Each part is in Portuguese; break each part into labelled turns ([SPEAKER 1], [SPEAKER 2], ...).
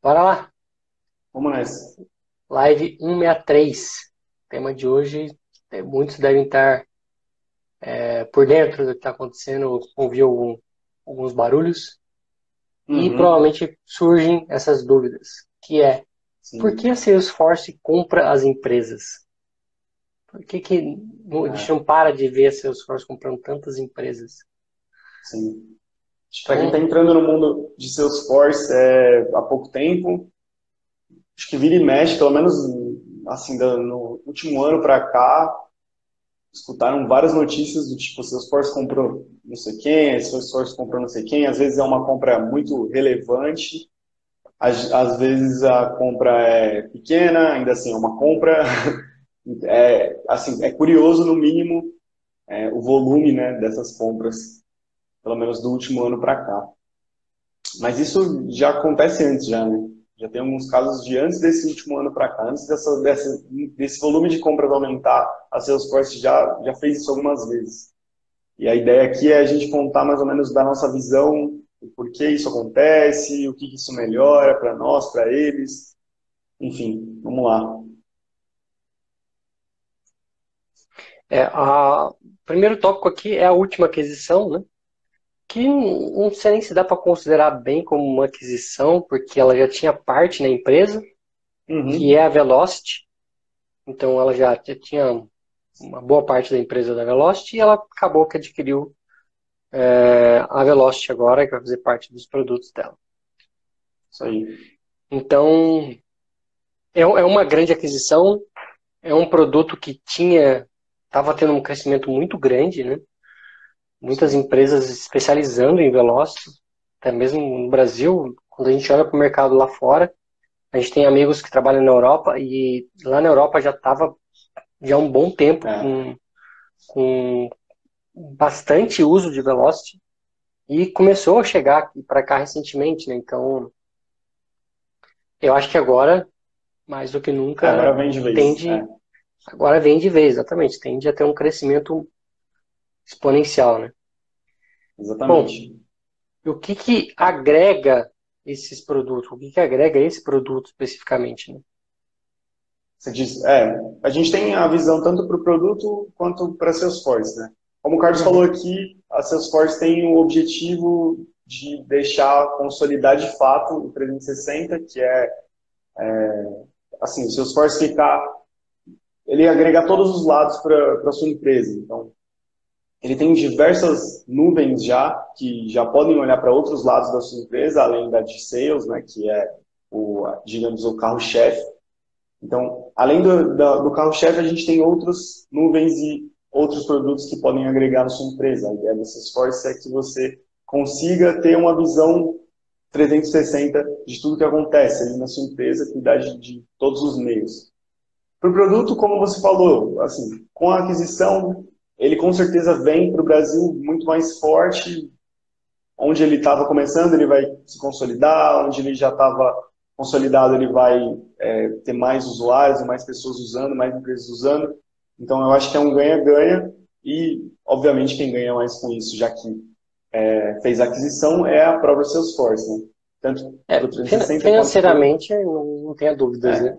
[SPEAKER 1] Bora lá.
[SPEAKER 2] Vamos nessa.
[SPEAKER 1] Live 163. O tema de hoje, é, muitos devem estar é, por dentro do que está acontecendo, ouvir algum, alguns barulhos. Uhum. E provavelmente surgem essas dúvidas, que é, Sim. por que a Salesforce compra as empresas? Por que, que é. a gente não para de ver a Salesforce comprando tantas empresas?
[SPEAKER 2] Sim. Para quem está entrando no mundo de Salesforce é, há pouco tempo, acho que vira e mexe, pelo menos assim, no último ano para cá, escutaram várias notícias do tipo, Salesforce comprou não sei quem, Salesforce comprou não sei quem, às vezes é uma compra muito relevante, às, às vezes a compra é pequena, ainda assim é uma compra, é, assim, é curioso no mínimo é, o volume né, dessas compras pelo menos do último ano para cá. Mas isso já acontece antes, já, né? Já tem alguns casos de antes desse último ano para cá, antes dessa, dessa, desse volume de compras aumentar, a Salesforce já, já fez isso algumas vezes. E a ideia aqui é a gente contar mais ou menos da nossa visão, o porquê isso acontece, o que isso melhora para nós, para eles. Enfim, vamos lá.
[SPEAKER 1] É, a, o primeiro tópico aqui é a última aquisição, né? Que não sei nem se dá para considerar bem como uma aquisição, porque ela já tinha parte na empresa, uhum. que é a Velocity. Então ela já, já, tinha uma boa parte da empresa da Velocity e ela acabou que adquiriu é, a Velocity agora, que vai fazer parte dos produtos dela.
[SPEAKER 2] Isso aí.
[SPEAKER 1] Então é, é uma grande aquisição, é um produto que tinha estava tendo um crescimento muito grande, né? Muitas empresas especializando em Velocity, até mesmo no Brasil, quando a gente olha para o mercado lá fora, a gente tem amigos que trabalham na Europa e lá na Europa já estava já há um bom tempo é. com, com bastante uso de Velocity e começou a chegar para cá recentemente, né? Então, eu acho que agora, mais do que nunca,
[SPEAKER 2] agora vem de vez.
[SPEAKER 1] Tende, é. Agora vem de vez, exatamente. Tende a ter um crescimento exponencial, né?
[SPEAKER 2] Exatamente.
[SPEAKER 1] Bom, o que que agrega esses produtos? O que que agrega esse produto especificamente, né?
[SPEAKER 2] Você diz, é, a gente tem a visão tanto para o produto quanto para a Salesforce, né? Como o Carlos uhum. falou aqui, a Salesforce tem o objetivo de deixar consolidar de fato o 360, que é, é assim, o Salesforce ficar, ele agregar todos os lados para a sua empresa. Então, ele tem diversas nuvens já, que já podem olhar para outros lados da sua empresa, além da de sales, né, que é, o, digamos, o carro-chefe. Então, além do, do carro-chefe, a gente tem outras nuvens e outros produtos que podem agregar na sua empresa. A ideia do Salesforce é que você consiga ter uma visão 360 de tudo que acontece ali na sua empresa, cuidar de, de todos os meios. Para o produto, como você falou, assim, com a aquisição ele com certeza vem para o Brasil muito mais forte. Onde ele estava começando, ele vai se consolidar. Onde ele já estava consolidado, ele vai é, ter mais usuários, mais pessoas usando, mais empresas usando. Então, eu acho que é um ganha-ganha. E, obviamente, quem ganha mais com isso, já que é, fez a aquisição, é a própria Salesforce. Né?
[SPEAKER 1] Tanto é, financeiramente, não, não tenha dúvidas. É. Né?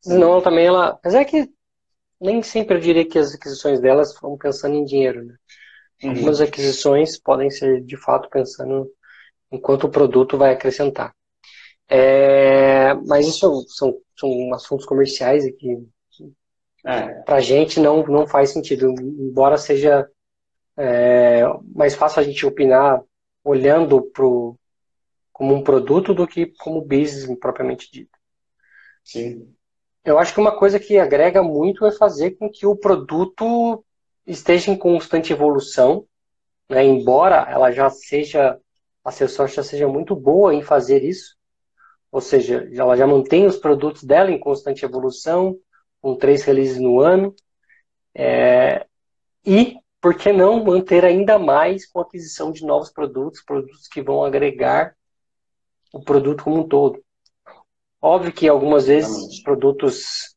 [SPEAKER 1] Senão, também ela. Apesar que nem sempre eu diria que as aquisições delas foram pensando em dinheiro. Né? Uhum. Algumas aquisições podem ser de fato pensando em quanto o produto vai acrescentar. É, mas isso são, são assuntos comerciais e que é. para a gente não, não faz sentido, embora seja é, mais fácil a gente opinar olhando pro, como um produto do que como business propriamente dito.
[SPEAKER 2] Sim.
[SPEAKER 1] Eu acho que uma coisa que agrega muito é fazer com que o produto esteja em constante evolução, né? embora ela já seja, a Salesforce já seja muito boa em fazer isso, ou seja, ela já mantém os produtos dela em constante evolução, com três releases no ano, é, e por que não manter ainda mais com a aquisição de novos produtos, produtos que vão agregar o produto como um todo. Óbvio que algumas vezes os produtos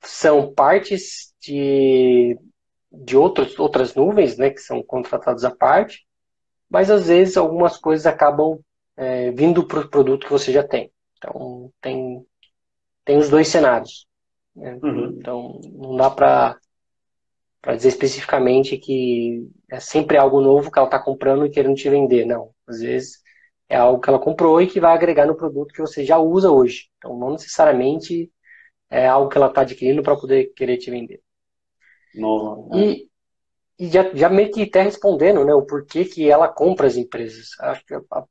[SPEAKER 1] são partes de, de outros, outras nuvens, né, que são contratados à parte, mas às vezes algumas coisas acabam é, vindo para o produto que você já tem. Então tem, tem os dois cenários. Né? Uhum. Então não dá para para dizer especificamente que é sempre algo novo que ela está comprando e querendo te vender. Não. Às vezes é algo que ela comprou e que vai agregar no produto que você já usa hoje. Então não necessariamente é algo que ela está adquirindo para poder querer te vender.
[SPEAKER 2] Novo,
[SPEAKER 1] né? E, e já, já meio que até respondendo né, o porquê que ela compra as empresas. Acho que, a,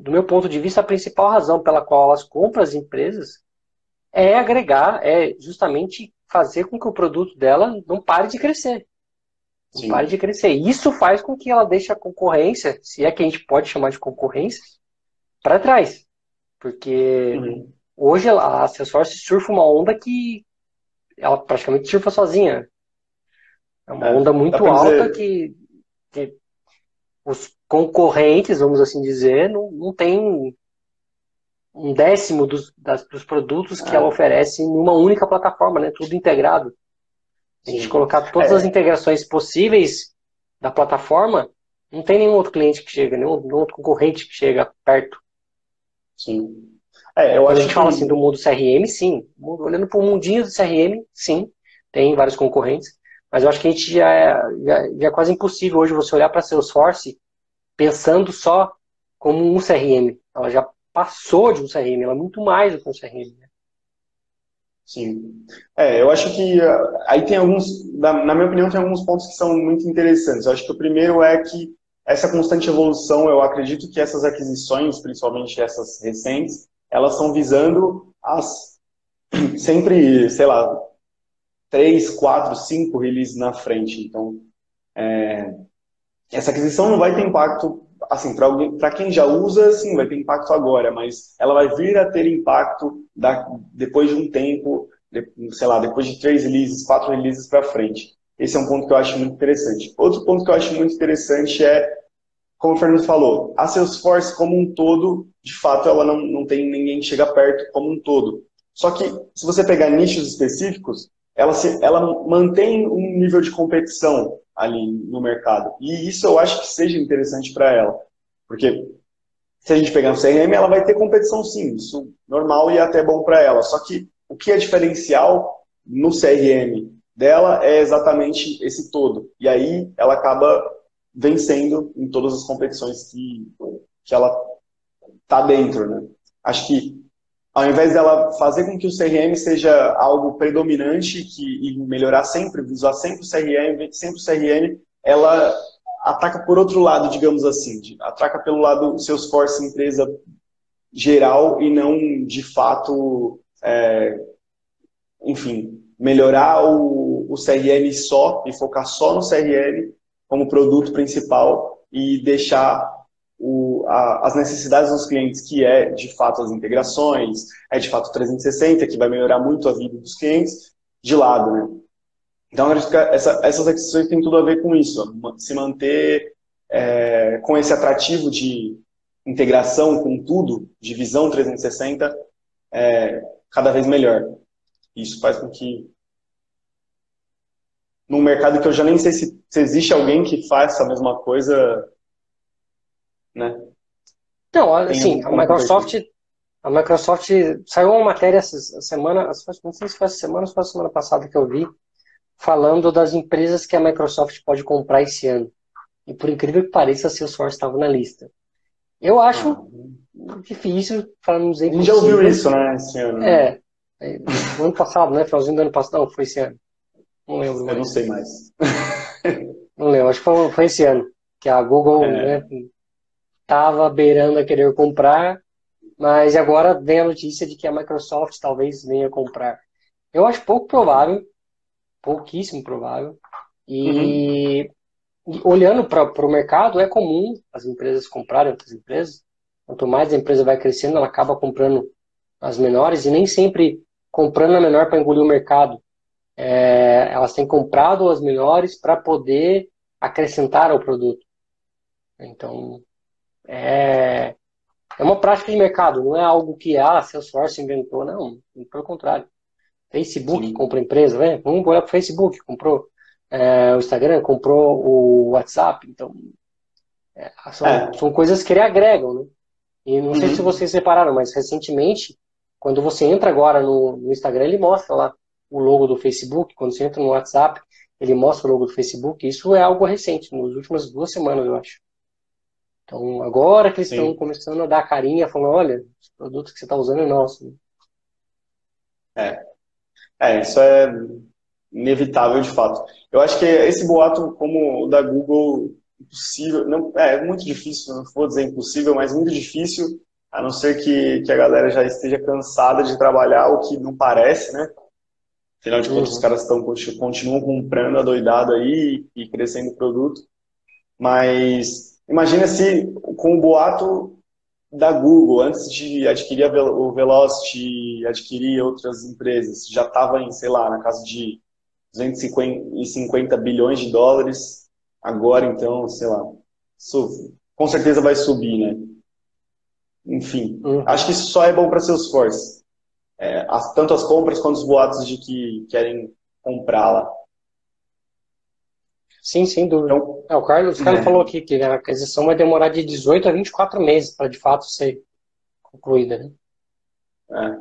[SPEAKER 1] do meu ponto de vista, a principal razão pela qual elas compram as empresas é agregar, é justamente fazer com que o produto dela não pare de crescer. Sim. pare de crescer. Isso faz com que ela deixe a concorrência, se é que a gente pode chamar de concorrência, para trás. Porque uhum. hoje a Salesforce surfa uma onda que ela praticamente surfa sozinha. É uma é, onda muito alta que, que, os concorrentes, vamos assim dizer, não, não tem um décimo dos, das, dos produtos que ela é. oferece em uma única plataforma, né? Tudo integrado. Se a gente colocar todas é. as integrações possíveis da plataforma, não tem nenhum outro cliente que chega, nenhum, nenhum outro concorrente que chega perto.
[SPEAKER 2] Sim.
[SPEAKER 1] É, eu Quando acho a gente que... fala assim do mundo CRM, sim. Olhando para o mundinho do CRM, sim. Tem vários concorrentes. Mas eu acho que a gente já é, já, já é quase impossível hoje você olhar para Salesforce pensando só como um CRM. Ela já passou de um CRM, ela é muito mais do que um CRM. Né?
[SPEAKER 2] Sim. É, eu acho que uh, aí tem alguns, na minha opinião, tem alguns pontos que são muito interessantes. Eu acho que o primeiro é que essa constante evolução, eu acredito que essas aquisições, principalmente essas recentes, elas estão visando as sempre, sei lá, três, quatro, cinco releases na frente. Então, é, essa aquisição não vai ter impacto assim, para quem já usa, sim, vai ter impacto agora, mas ela vai vir a ter impacto da, depois de um tempo, de, sei lá, depois de três releases, quatro releases para frente. Esse é um ponto que eu acho muito interessante. Outro ponto que eu acho muito interessante é, como o Fernando falou, a Salesforce como um todo, de fato, ela não, não tem ninguém que chega perto como um todo. Só que, se você pegar nichos específicos, ela, se, ela mantém um nível de competição ali no mercado. E isso eu acho que seja interessante para ela. Porque se a gente pegar no CRM, ela vai ter competição sim, isso normal e até bom para ela. Só que o que é diferencial no CRM dela é exatamente esse todo. E aí ela acaba vencendo em todas as competições que, que ela tá dentro, né? Acho que ao invés dela fazer com que o CRM seja algo predominante que, e melhorar sempre, usar sempre o CRM, sempre o CRM, ela ataca por outro lado, digamos assim, ataca pelo lado Salesforce empresa geral e não de fato, é, enfim, melhorar o, o CRM só e focar só no CRM como produto principal e deixar o, a, as necessidades dos clientes, que é de fato as integrações, é de fato 360, que vai melhorar muito a vida dos clientes, de lado, né? Então, essa, essas aquisições têm tudo a ver com isso, se manter é, com esse atrativo de integração com tudo, de visão 360, é, cada vez melhor. Isso faz com que, num mercado que eu já nem sei se, se existe alguém que faça a mesma coisa, né?
[SPEAKER 1] Não, assim, a Microsoft, a Microsoft saiu uma matéria essa semana, não sei se foi essa semana ou foi a semana passada que eu vi, falando das empresas que a Microsoft pode comprar esse ano. E por incrível que pareça, a Salesforce estava na lista. Eu acho ah. difícil, para não dizer
[SPEAKER 2] A gente já ouviu isso, né, esse ano.
[SPEAKER 1] É. No ano passado, né? Finalzinho do ano passado. Não, foi esse ano. Não lembro.
[SPEAKER 2] Mais. Eu não sei mais.
[SPEAKER 1] não lembro, acho que foi, foi esse ano. Que a Google, é. né, estava beirando a querer comprar, mas agora vem a notícia de que a Microsoft talvez venha comprar. Eu acho pouco provável, pouquíssimo provável. E, uhum. olhando para o mercado, é comum as empresas comprarem outras empresas. Quanto mais a empresa vai crescendo, ela acaba comprando as menores e nem sempre comprando a menor para engolir o mercado. É, elas têm comprado as menores para poder acrescentar ao produto. Então, é, é uma prática de mercado, não é algo que ah, a Salesforce inventou, não. Pelo contrário. Facebook Sim. compra empresa, né? Vamos olhar para o Facebook, comprou é, o Instagram, comprou o WhatsApp. Então, é, são, é. são coisas que ele agregam, né? E não uhum. sei se vocês separaram, mas recentemente Quando você entra agora no, no Instagram, ele mostra lá o logo do Facebook. Quando você entra no WhatsApp, ele mostra o logo do Facebook. Isso é algo recente, nas últimas duas semanas, eu acho. Então, agora que eles Sim. estão começando a dar carinha, falando, olha, esse produto que você está usando é nosso.
[SPEAKER 2] É. É, isso é inevitável de fato. Eu acho que esse boato, como o da Google, impossível, não, é muito difícil, não vou dizer impossível, mas muito difícil, a não ser que, que a galera já esteja cansada de trabalhar, o que não parece, né? Afinal de contas, uhum. os caras estão, continuam comprando a doidado aí e crescendo o produto. Mas imagina se com o boato da Google, antes de adquirir o Velocity, adquirir outras empresas, já estava em, sei lá, na casa de 250 bilhões de dólares. Agora, então, sei lá, com certeza vai subir, né? Enfim, uhum. acho que isso só é bom para Salesforce. É, as, tanto as compras quanto os boatos de que querem comprá-la.
[SPEAKER 1] Sim, sem dúvida. Então, é, o Carlos, o Carlos é. falou aqui que a aquisição vai demorar de 18 a 24 meses para de fato ser concluída. Né?
[SPEAKER 2] É,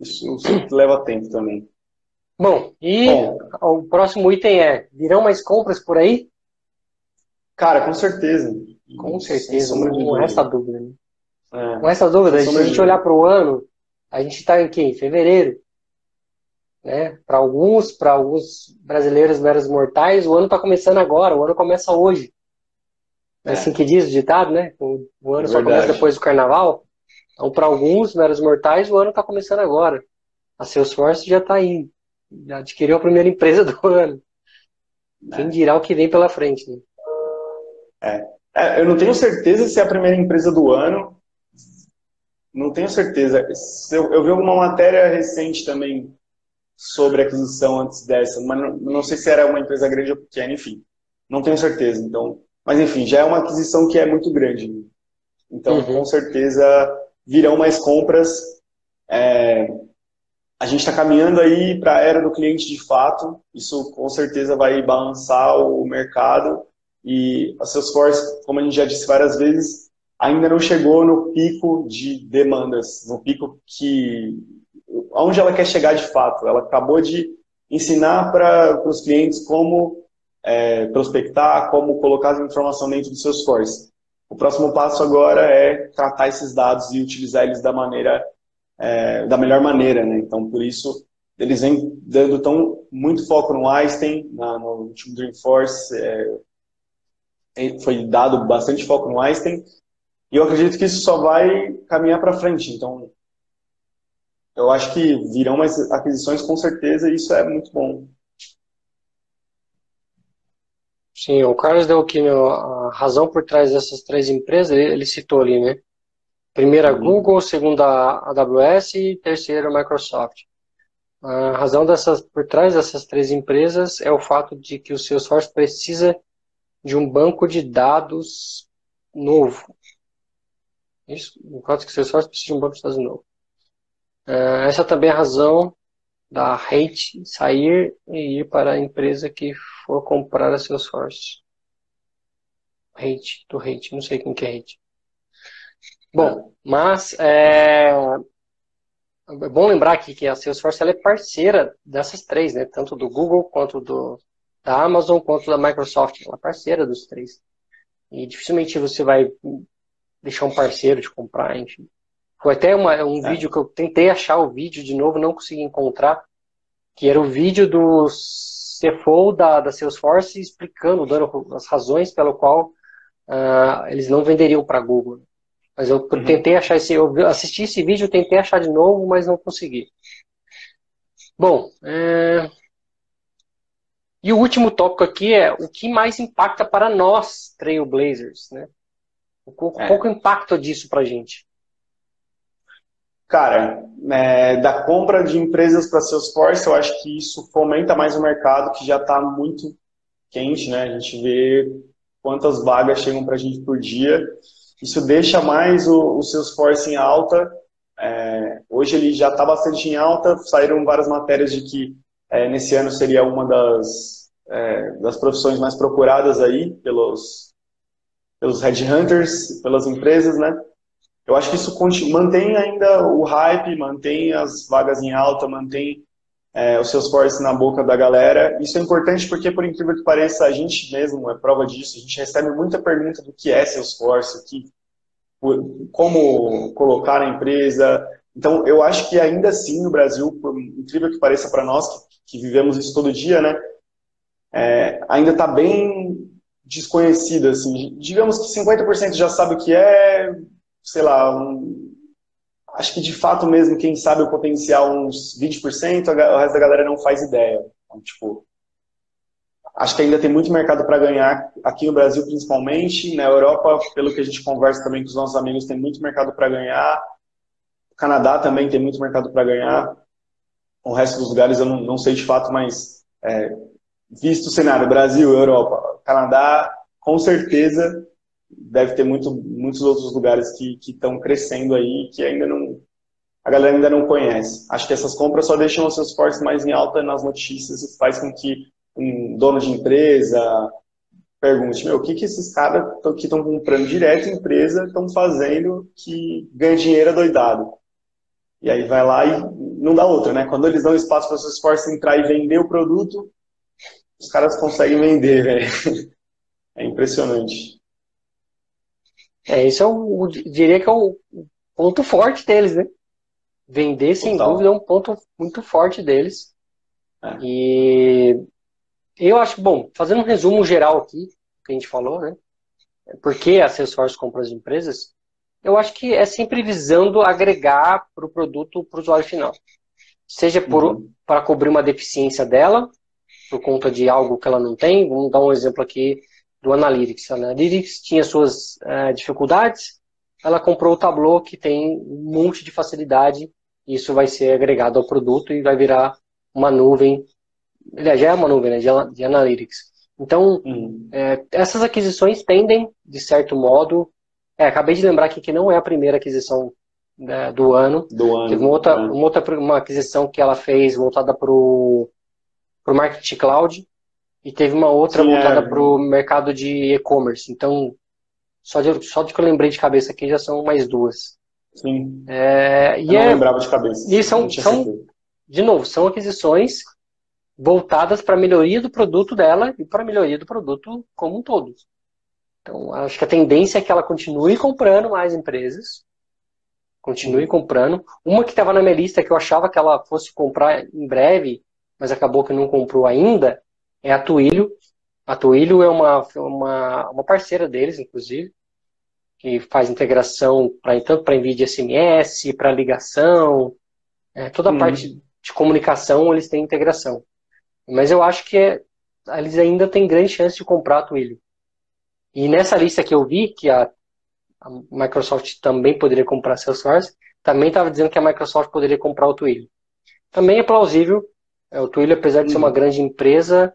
[SPEAKER 2] isso, isso leva tempo também.
[SPEAKER 1] Bom, e Bom, o próximo item é: virão mais compras por aí?
[SPEAKER 2] Cara, com certeza.
[SPEAKER 1] Com certeza, não, não resta dúvida. Né? É. Não resta dúvida. Se a gente olhar para o ano, a gente está em quê? Em fevereiro. Né? Para alguns, para alguns brasileiros meros mortais, o ano está começando agora, o ano começa hoje. É, é assim que diz o ditado, né? O, o ano é só começa depois do carnaval. Então, para alguns meros mortais, o ano está começando agora. A Salesforce já está aí, já adquiriu a primeira empresa do ano. Quem é. dirá o que vem pela frente, né?
[SPEAKER 2] É. é. eu não tenho certeza se é a primeira empresa do ano. Não tenho certeza. Eu, eu vi alguma matéria recente também sobre a aquisição antes dessa, mas não, não, sei se era uma empresa grande ou pequena, enfim. Não tenho certeza. Então, mas enfim, já é uma aquisição que é muito grande. Então, uhum. com certeza virão mais compras. É, a gente está caminhando aí para a era do cliente de fato. Isso com certeza vai balançar o mercado. E a Salesforce, como a gente já disse várias vezes, ainda não chegou no pico de demandas, no pico que aonde ela quer chegar de fato. Ela acabou de ensinar para os clientes como é, prospectar, como colocar as informações dentro do seus Salesforce. O próximo passo agora é tratar esses dados e utilizar eles da maneira é, da melhor maneira, né? Então, por isso eles vêm dando tão muito foco no Einstein, na, no último Dreamforce é, foi dado bastante foco no Einstein e eu acredito que isso só vai caminhar para frente. Então, eu acho que virão mais aquisições com certeza e isso é muito bom.
[SPEAKER 1] Sim, o Carlos deu aqui a razão por trás dessas três empresas, ele citou ali, né? Primeira uhum. Google, segunda AWS e terceira Microsoft. A razão dessas, por trás dessas três empresas é o fato de que o Salesforce precisa de um banco de dados novo. Isso, o fato de que o Salesforce precisa de um banco de dados novo. Uh, essa também é a razão da Hate sair e ir para a empresa que for comprar a Salesforce. Hate, do Hate, não sei quem que é Hate. Bom, mas é, é bom lembrar aqui que a Salesforce é parceira dessas três, né? Tanto do Google quanto do, da Amazon quanto da Microsoft. Ela é parceira dos três. E dificilmente você vai deixar um parceiro de comprar, enfim. Foi até uma, um é. vídeo que eu tentei achar o vídeo de novo, não consegui encontrar, que era o vídeo do CFO da, da Salesforce explicando, dando as razões pelo qual uh, eles não venderiam para Google. Mas eu uhum. tentei achar esse, eu assisti esse vídeo, tentei achar de novo, mas não consegui. Bom, é... e o último tópico aqui é o que mais impacta para nós, Trailblazers, né? Qual, é. qual é o impacto disso para a gente?
[SPEAKER 2] Cara, é, da compra de empresas para Salesforce, eu acho que isso fomenta mais o mercado, que já está muito quente, né? A gente vê quantas vagas chegam para a gente por dia. Isso deixa mais o, o Salesforce em alta. É, hoje ele já está bastante em alta. Saíram várias matérias de que é, nesse ano seria uma das, é, das profissões mais procuradas aí pelos, pelos headhunters, pelas empresas, né? Eu acho que isso mantém ainda o hype, mantém as vagas em alta, mantém é, os seus forces na boca da galera. Isso é importante porque, por incrível que pareça, a gente mesmo é prova disso. A gente recebe muita pergunta do que é Salesforce, que, como colocar na empresa. Então, eu acho que ainda assim no Brasil, por incrível que pareça para nós, que, que, vivemos isso todo dia, né, é, ainda está bem desconhecido. Assim. Digamos que 50% já sabe o que é, sei lá, um, acho que de fato mesmo, quem sabe o potencial, uns 20%, o resto da galera não faz ideia. Então, tipo, acho que ainda tem muito mercado para ganhar aqui no Brasil, principalmente. Na Europa, pelo que a gente conversa também com os nossos amigos, tem muito mercado para ganhar. O Canadá também tem muito mercado para ganhar. O resto dos lugares eu não, não sei de fato, mas é, visto o cenário Brasil, Europa, Canadá, com certeza deve ter muito, muitos outros lugares que estão crescendo aí que ainda não a galera ainda não conhece. Acho que essas compras só deixam os seus fortes mais em alta nas notícias e faz com que um dono de empresa pergunte, meu, o que, que esses caras que estão comprando direto em empresa estão fazendo que ganha dinheiro adoidado? E aí vai lá e não dá outra, né? Quando eles dão espaço para seus fortes entrar e vender o produto, os caras conseguem vender, velho. É impressionante.
[SPEAKER 1] É, isso é o, diria que é o ponto forte deles, né? Vender, sem Total. dúvida, é um ponto muito forte deles. É. E eu acho, bom, fazendo um resumo geral aqui, que a gente falou, né? Por que a Salesforce compra as empresas? Eu acho que é sempre visando agregar para o produto para o usuário final. Seja uhum. para cobrir uma deficiência dela, por conta de algo que ela não tem. Vamos dar um exemplo aqui do Analytics. A Analytics tinha suas é, dificuldades, ela comprou o Tableau, que tem um monte de facilidade, e isso vai ser agregado ao produto e vai virar uma nuvem, aliás, já é uma nuvem né, de, de Analytics. Então, uhum. é, essas aquisições tendem, de certo modo, é, acabei de lembrar aqui que não é a primeira aquisição né, do ano.
[SPEAKER 2] Do ano.
[SPEAKER 1] Teve uma outra, né. uma outra uma aquisição que ela fez voltada para o Marketing Cloud, e teve uma outra Sim, voltada é. para o mercado de e-commerce. Então, só de, só de que eu lembrei de cabeça aqui já são mais duas.
[SPEAKER 2] Sim.
[SPEAKER 1] É,
[SPEAKER 2] e eu não é, lembrava de cabeça.
[SPEAKER 1] E são, são de novo, são aquisições voltadas para a melhoria do produto dela e para a melhoria do produto como um todo. Então, acho que a tendência é que ela continue comprando mais empresas, continue comprando. Uma que estava na minha lista que eu achava que ela fosse comprar em breve, mas acabou que não comprou ainda, é a Twilio. A Twilio é uma, uma, uma parceira deles, inclusive, que faz integração pra, tanto para envio de SMS, para ligação, é, toda a uhum. parte de comunicação eles têm integração. Mas eu acho que é, eles ainda têm grande chance de comprar a Twilio. E nessa lista que eu vi, que a, a Microsoft também poderia comprar Salesforce, também estava dizendo que a Microsoft poderia comprar o Twilio. Também é plausível. É, o Twilio, apesar de ser uma uhum. grande empresa,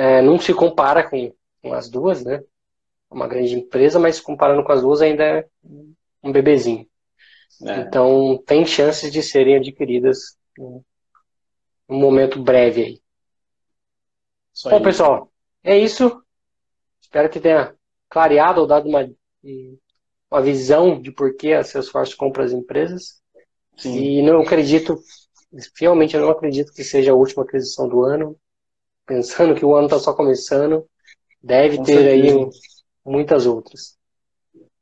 [SPEAKER 1] é, não se compara com, com as duas, né? É uma grande empresa, mas comparando com as duas ainda é um bebezinho. É. Então tem chances de serem adquiridas em um momento breve aí. Bom, aí. pessoal, é isso. Espero que tenha clareado ou dado uma, uma visão de por que a Salesforce compra as empresas. Sim. E não acredito, realmente eu não acredito que seja a última aquisição do ano pensando que o ano está só começando, deve Com ter certeza. aí muitas outras.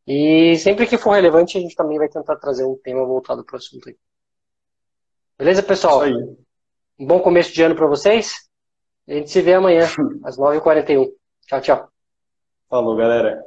[SPEAKER 1] E sempre que for relevante, a gente também vai tentar trazer um tema voltado para o assunto aí. Beleza, pessoal? Um bom começo de ano para vocês. A gente se vê amanhã, às 9h41. Tchau, tchau.
[SPEAKER 2] Falou, galera.